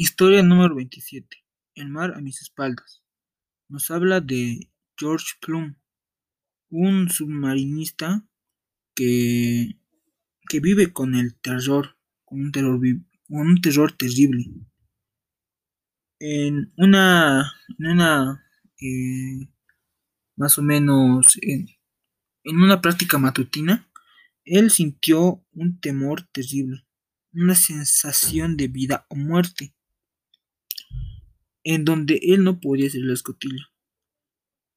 Historia número 27. El mar a mis espaldas. Nos habla de George Plum, un submarinista que, que vive con el terror, con un terror, con un terror terrible. En una, en una eh, más o menos, en, en una práctica matutina, él sintió un temor terrible, una sensación de vida o muerte en donde él no podía hacer la escotilla.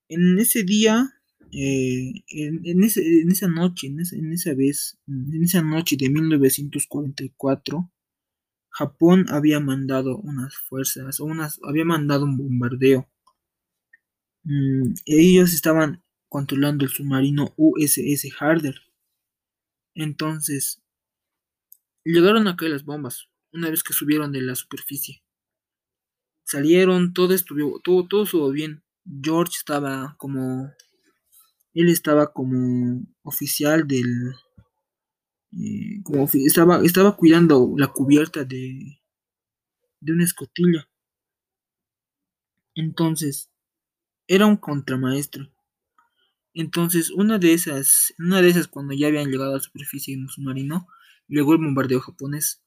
En ese día, eh, en, esa noche, en esa, en esa vez, en esa noche de 1944, Japón había mandado unas fuerzas, unas, había mandado un bombardeo. Mm, ellos estaban controlando el submarino USS Harder. Entonces, llegaron a caer las bombas una vez que subieron de la superficie salieron, todo estuvo, todo, todo estuvo bien. George estaba como, él estaba como oficial del, eh, estaba, estaba cuidando la cubierta de, de una escotilla. Entonces, era un contramaestro. Entonces, una de esas, una de esas cuando ya habían llegado a la superficie en un submarino, llegó el bombardeo japonés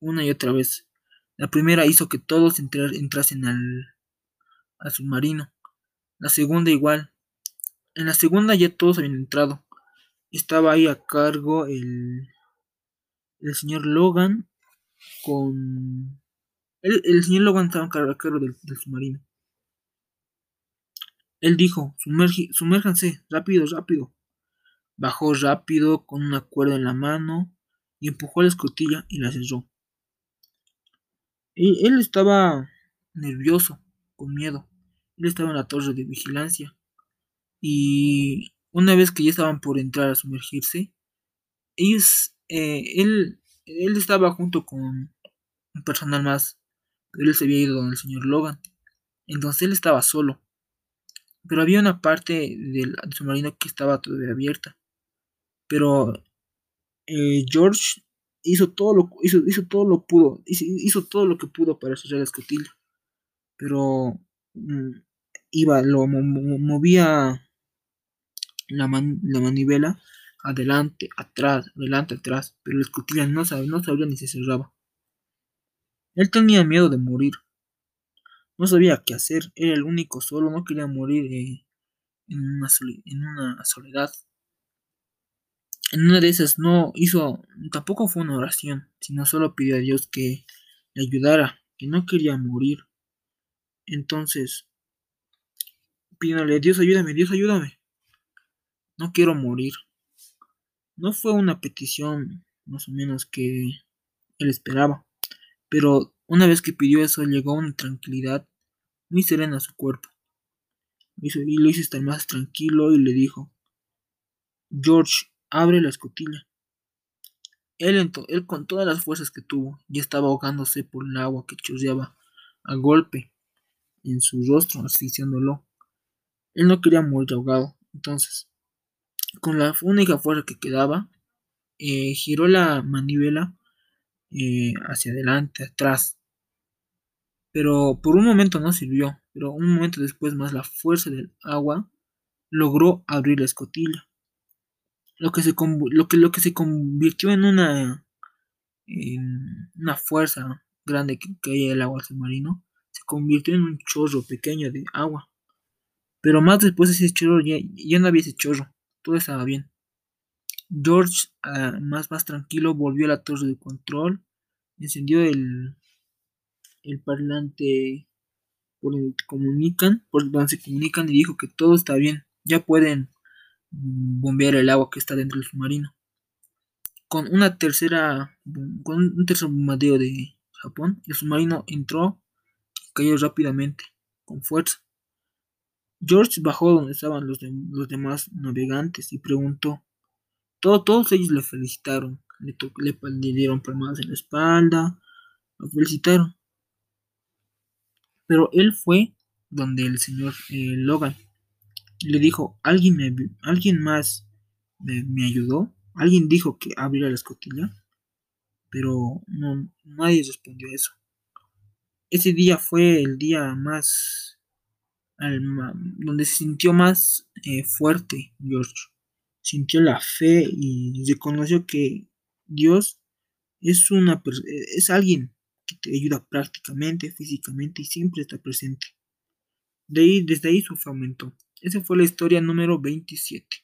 una y otra vez. La primera hizo que todos entrasen al, al submarino. La segunda igual. En la segunda ya todos habían entrado. Estaba ahí a cargo el, el señor Logan con... El, señor Logan estaba a cargo del, del submarino. Él dijo, sumérjanse, rápido, rápido. Bajó rápido con una cuerda en la mano y empujó la escotilla y la cerró. Él estaba nervioso, con miedo. Él estaba en la torre de vigilancia. Y una vez que ya estaban por entrar a sumergirse, ellos, eh, él, él estaba junto con un personal más. Pero él se había ido con el señor Logan. Entonces él estaba solo. Pero había una parte del submarino que estaba todavía abierta. Pero eh, George hizo todo lo hizo, hizo todo lo pudo hizo, hizo, todo lo que pudo para cerrar la escotilla pero mmm, iba lo movía la, man, la, manivela adelante atrás adelante atrás pero la escotilla no sabía no sabía ni se cerraba. Él tenía miedo de morir. No sabía qué hacer era el único solo no quería morir eh, en, una en una soledad en una de esas no hizo, tampoco fue una oración, sino solo pidió a Dios que le ayudara, que no quería morir. Entonces, pidiéndole, Dios ayúdame, Dios ayúdame. No quiero morir. No fue una petición más o menos que él esperaba, pero una vez que pidió eso llegó una tranquilidad muy serena a su cuerpo. Y lo hizo estar más tranquilo y le dijo, George, abre la escotilla. Él, él, con todas las fuerzas que tuvo ya estaba ahogándose por el agua que chorreaba a golpe en su rostro, asfixiándolo. Él no quería morir ahogado. Entonces, con la única fuerza que quedaba, eh, giró la manivela eh, hacia adelante, atrás. Pero por un momento no sirvió. Pero un momento después más la fuerza del agua logró abrir la escotilla lo que se lo que lo que se convirtió en una en una fuerza grande que caía el agua submarino se convirtió en un chorro pequeño de agua. Pero más después de ese chorro ya, ya no había ese chorro todo estaba bien. George uh, más más tranquilo volvió a la torre de control encendió el el parlante por el que comunican por donde se comunican y dijo que todo está bien ya pueden bombear el agua que está dentro del submarino. Con una tercera, con un tercer bombardeo de Japón, el submarino entró y cayó rápidamente, con fuerza. George bajó donde estaban los, los demás navegantes y preguntó. Todo, todos ellos le felicitaron, le dieron palmadas en la espalda, lo felicitaron. Pero él fue donde el señor eh, Logan le dijo, ¿alguien, me, ¿alguien más me, ayudó? ¿Alguien dijo que abriera la escotilla? Pero nadie respondió eso. ese día fue el día más, donde se sintió más eh, fuerte George. Sintió la fe y reconoció que Dios es, una, es alguien que te ayuda prácticamente, físicamente y siempre está presente. Desde ahí su fe aumentó. Esa fue la historia número 27.